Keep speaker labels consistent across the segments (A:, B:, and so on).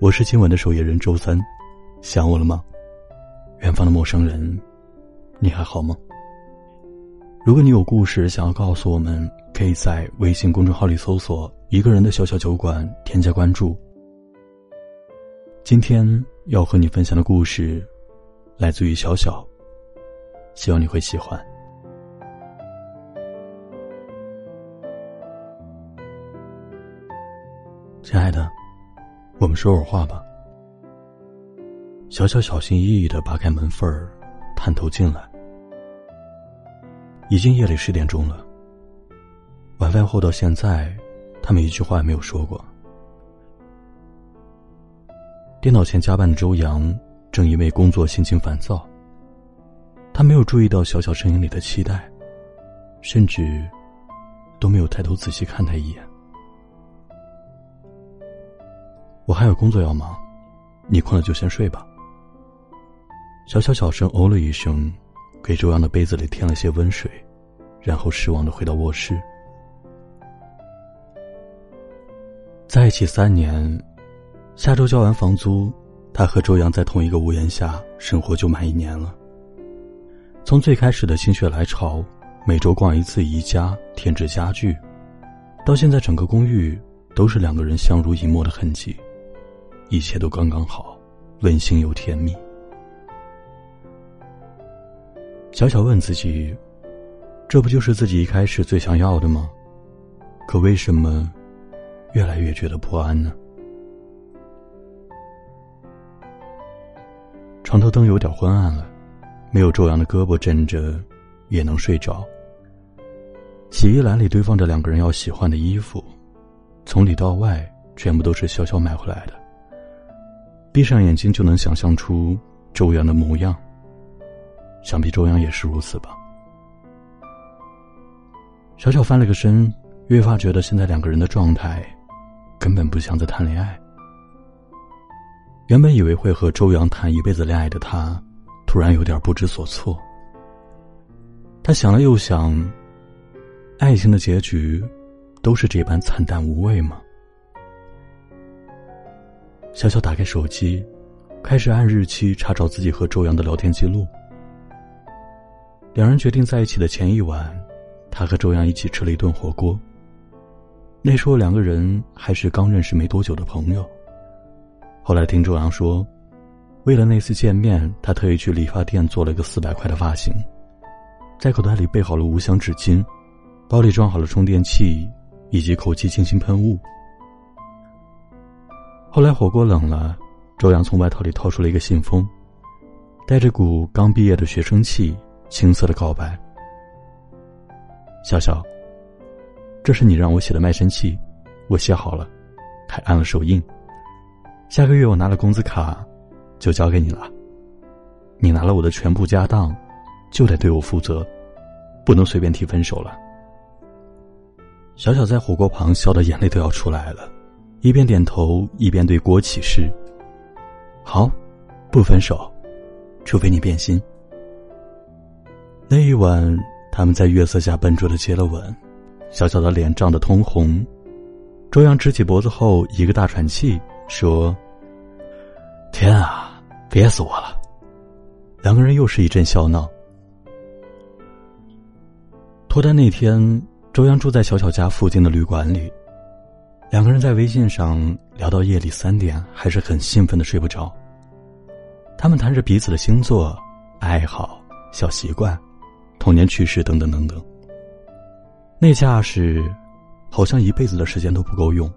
A: 我是今晚的守夜人周三，想我了吗？远方的陌生人，你还好吗？如果你有故事想要告诉我们，可以在微信公众号里搜索“一个人的小小酒馆”，添加关注。今天要和你分享的故事，来自于小小，希望你会喜欢。亲爱的，我们说会儿话吧。小小小心翼翼的扒开门缝儿，探头进来。已经夜里十点钟了。晚饭后到现在，他们一句话也没有说过。电脑前加班的周阳，正因为工作心情烦躁。他没有注意到小小声音里的期待，甚至都没有抬头仔细看他一眼。我还有工作要忙，你困了就先睡吧。小小小声哦了一声，给周阳的杯子里添了些温水，然后失望的回到卧室。在一起三年，下周交完房租，他和周阳在同一个屋檐下生活就满一年了。从最开始的心血来潮，每周逛一次宜家添置家具，到现在整个公寓都是两个人相濡以沫的痕迹。一切都刚刚好，温馨又甜蜜。小小问自己：“这不就是自己一开始最想要的吗？可为什么越来越觉得不安呢？”床头灯有点昏暗了，没有周阳的胳膊枕着，也能睡着。洗衣篮里堆放着两个人要洗换的衣服，从里到外全部都是小小买回来的。闭上眼睛就能想象出周阳的模样。想必周阳也是如此吧。小小翻了个身，越发觉得现在两个人的状态，根本不像在谈恋爱。原本以为会和周阳谈一辈子恋爱的他，突然有点不知所措。他想了又想，爱情的结局，都是这般惨淡无味吗？小小打开手机，开始按日期查找自己和周阳的聊天记录。两人决定在一起的前一晚，他和周阳一起吃了一顿火锅。那时候两个人还是刚认识没多久的朋友。后来听周阳说，为了那次见面，他特意去理发店做了一个四百块的发型，在口袋里备好了无香纸巾，包里装好了充电器以及口气清新喷雾。后来火锅冷了，周阳从外套里掏出了一个信封，带着股刚毕业的学生气，青涩的告白：“小小，这是你让我写的卖身契，我写好了，还按了手印。下个月我拿了工资卡，就交给你了。你拿了我的全部家当，就得对我负责，不能随便提分手了。”小小在火锅旁笑得眼泪都要出来了。一边点头，一边对郭起誓：“好，不分手，除非你变心。”那一晚，他们在月色下笨拙的接了吻，小小的脸涨得通红。周阳直起脖子后，一个大喘气，说：“天啊，憋死我了！”两个人又是一阵笑闹。脱单那天，周阳住在小小家附近的旅馆里。两个人在微信上聊到夜里三点，还是很兴奋的睡不着。他们谈着彼此的星座、爱好、小习惯、童年趣事等等等等。那架势，好像一辈子的时间都不够用。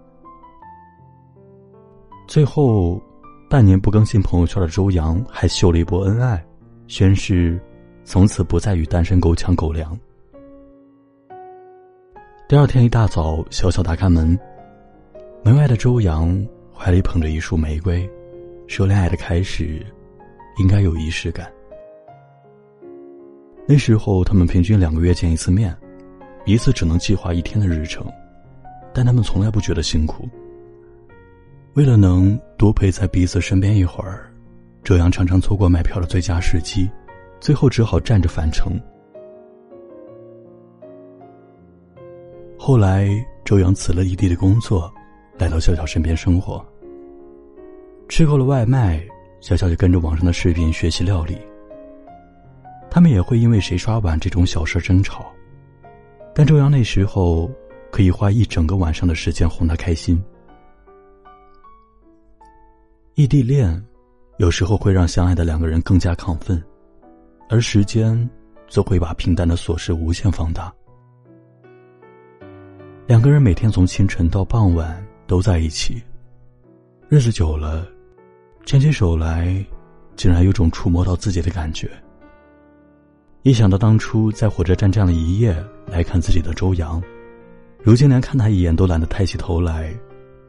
A: 最后，半年不更新朋友圈的周阳还秀了一波恩爱，宣誓从此不再与单身狗抢狗粮。第二天一大早，小小打开门。门外的周阳怀里捧着一束玫瑰，说：“恋爱的开始，应该有仪式感。”那时候他们平均两个月见一次面，一次只能计划一天的日程，但他们从来不觉得辛苦。为了能多陪在彼此身边一会儿，周阳常常错过买票的最佳时机，最后只好站着返程。后来，周阳辞了异地的工作。来到小小身边生活。吃够了外卖，小小就跟着网上的视频学习料理。他们也会因为谁刷碗这种小事争吵，但周洋那时候可以花一整个晚上的时间哄她开心。异地恋，有时候会让相爱的两个人更加亢奋，而时间则会把平淡的琐事无限放大。两个人每天从清晨到傍晚都在一起，日子久了，牵起手来，竟然有种触摸到自己的感觉。一想到当初在火车站站了一夜来看自己的周洋，如今连看他一眼都懒得抬起头来，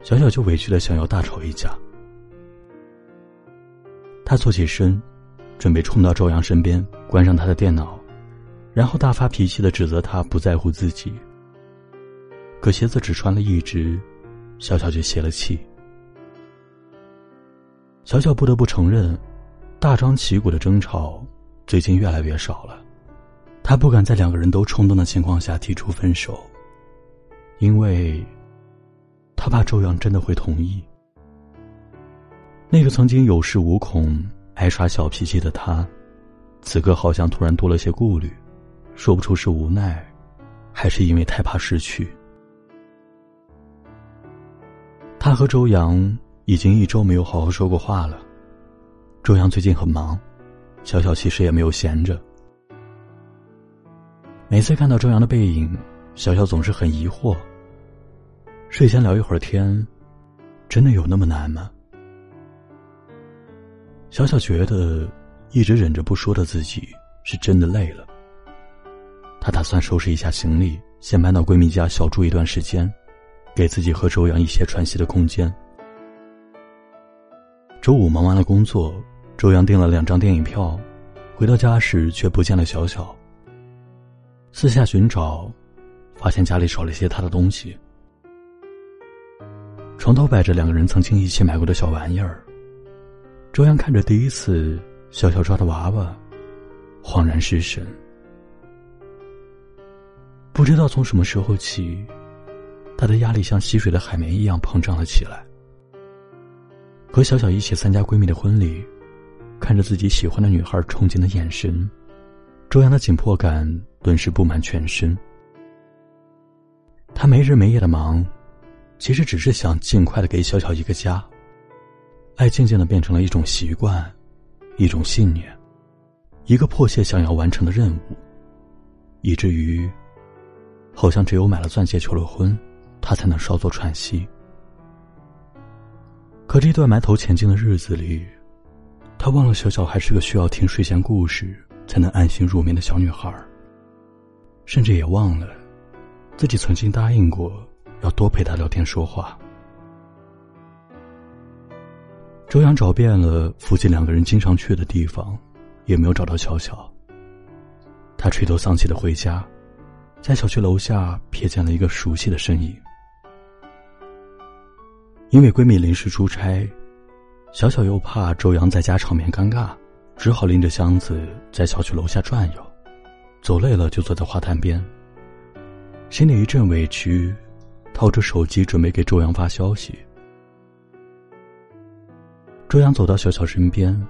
A: 小小就委屈的想要大吵一架。他坐起身，准备冲到周洋身边，关上他的电脑，然后大发脾气的指责他不在乎自己。可鞋子只穿了一只，小小就泄了气。小小不得不承认，大张旗鼓的争吵最近越来越少了。他不敢在两个人都冲动的情况下提出分手，因为，他怕周阳真的会同意。那个曾经有恃无恐、爱耍小脾气的他，此刻好像突然多了些顾虑，说不出是无奈，还是因为太怕失去。他和周阳已经一周没有好好说过话了。周阳最近很忙，小小其实也没有闲着。每次看到周阳的背影，小小总是很疑惑。睡前聊一会儿天，真的有那么难吗？小小觉得，一直忍着不说的自己是真的累了。她打算收拾一下行李，先搬到闺蜜家小住一段时间，给自己和周阳一些喘息的空间。周五忙完了工作，周阳订了两张电影票，回到家时却不见了小小。四下寻找，发现家里少了一些他的东西。床头摆着两个人曾经一起买过的小玩意儿。周阳看着第一次小小抓的娃娃，恍然失神。不知道从什么时候起，他的压力像吸水的海绵一样膨胀了起来。和小小一起参加闺蜜的婚礼，看着自己喜欢的女孩憧憬的眼神。周阳的紧迫感顿时布满全身。他没日没夜的忙，其实只是想尽快的给小小一个家。爱渐渐的变成了一种习惯，一种信念，一个迫切想要完成的任务，以至于，好像只有买了钻戒求了婚，他才能稍作喘息。可这段埋头前进的日子里，他忘了小小还是个需要听睡前故事。才能安心入眠的小女孩，甚至也忘了自己曾经答应过要多陪她聊天说话。周阳找遍了附近两个人经常去的地方，也没有找到小小。他垂头丧气的回家，在小区楼下瞥见了一个熟悉的身影。因为闺蜜临时出差，小小又怕周阳在家场面尴尬。只好拎着箱子在小区楼下转悠，走累了就坐在花坛边。心里一阵委屈，掏出手机准备给周阳发消息。周阳走到小小身边，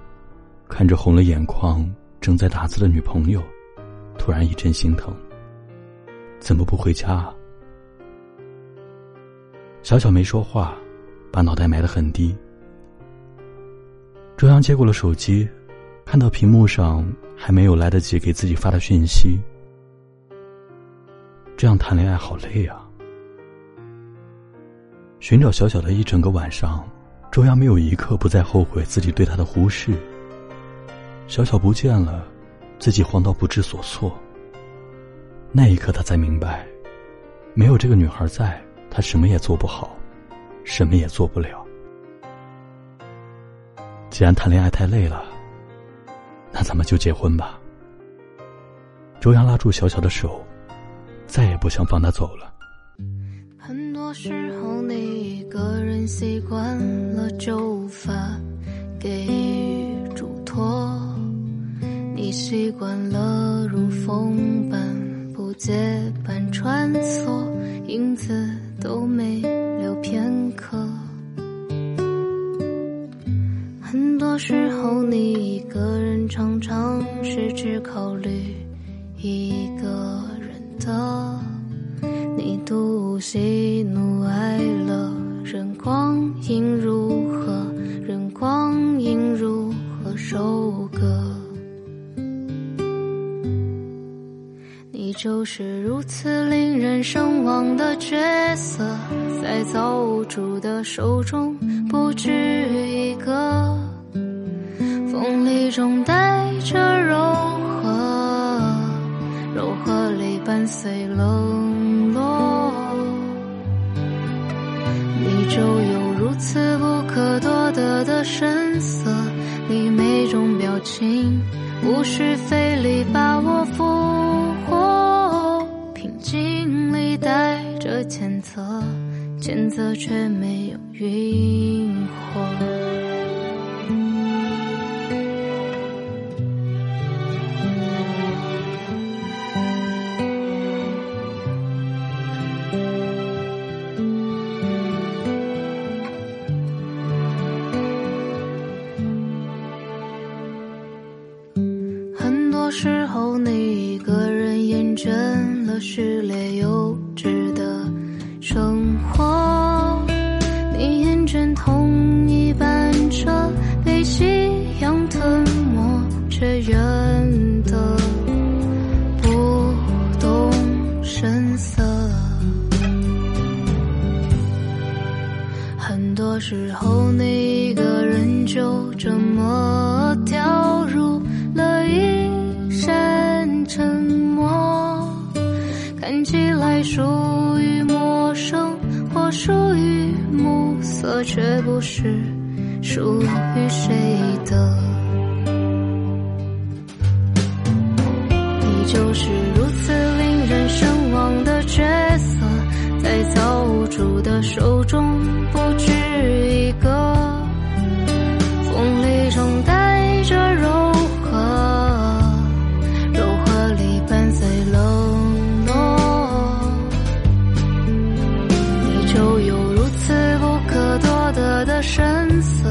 A: 看着红了眼眶、正在打字的女朋友，突然一阵心疼。怎么不回家？小小没说话，把脑袋埋得很低。周阳接过了手机。看到屏幕上还没有来得及给自己发的讯息，这样谈恋爱好累啊！寻找小小的一整个晚上，周阳没有一刻不再后悔自己对他的忽视。小小不见了，自己慌到不知所措。那一刻，他才明白，没有这个女孩在，他什么也做不好，什么也做不了。既然谈恋爱太累了。那咱们就结婚吧。周阳拉住小小的手，再也不想放他走了。
B: 很多时候，你一个人习惯了，就无法给予嘱托。你习惯了如风般不结伴穿梭，影子都没留片刻有时候，你一个人常常是只考虑一个人的，你独喜怒哀乐，任光阴如何，任光阴如何收割。你就是如此令人神往的角色，在造物主的手中不止一个。中带着柔和，柔和里伴随冷落。你就有如此不可多得的神色，你每种表情无需费力把我俘获。平静里带着谴责，谴责却没有晕火。很多时候，你一个人就这么掉入了一。沉默，看起来属于陌生或属于暮色，却不是属于谁的。你就是主的手中不止一个风里中带着柔和柔和里伴随冷落你就有如此不可多得的神色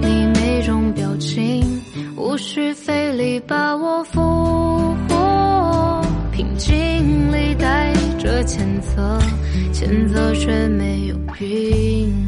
B: 你每种表情无需费力把我俘获平静里带着谴责。前奏却没有韵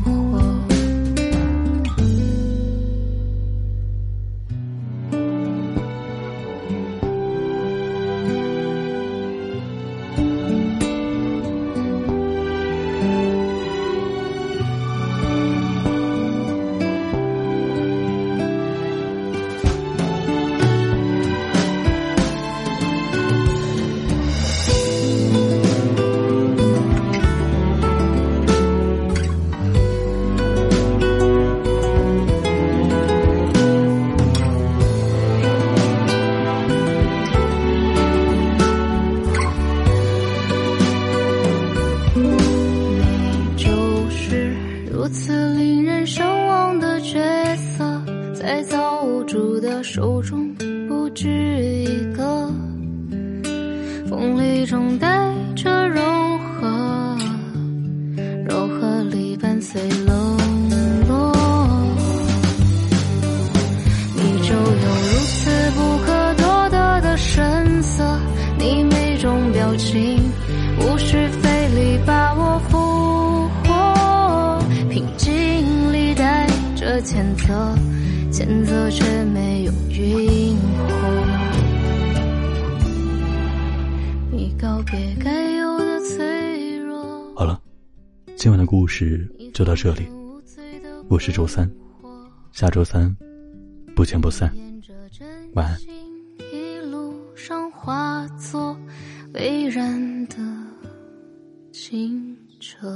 B: 主的手中不止一个。风雨中带着柔和，柔和里伴随了谴责，谴责却没有晕火。你告别该有的脆弱。
A: 好了，今晚的故事就到这里。我是周三，下周三不见不散。晚安。
B: 一路上化作蔚然的清澈。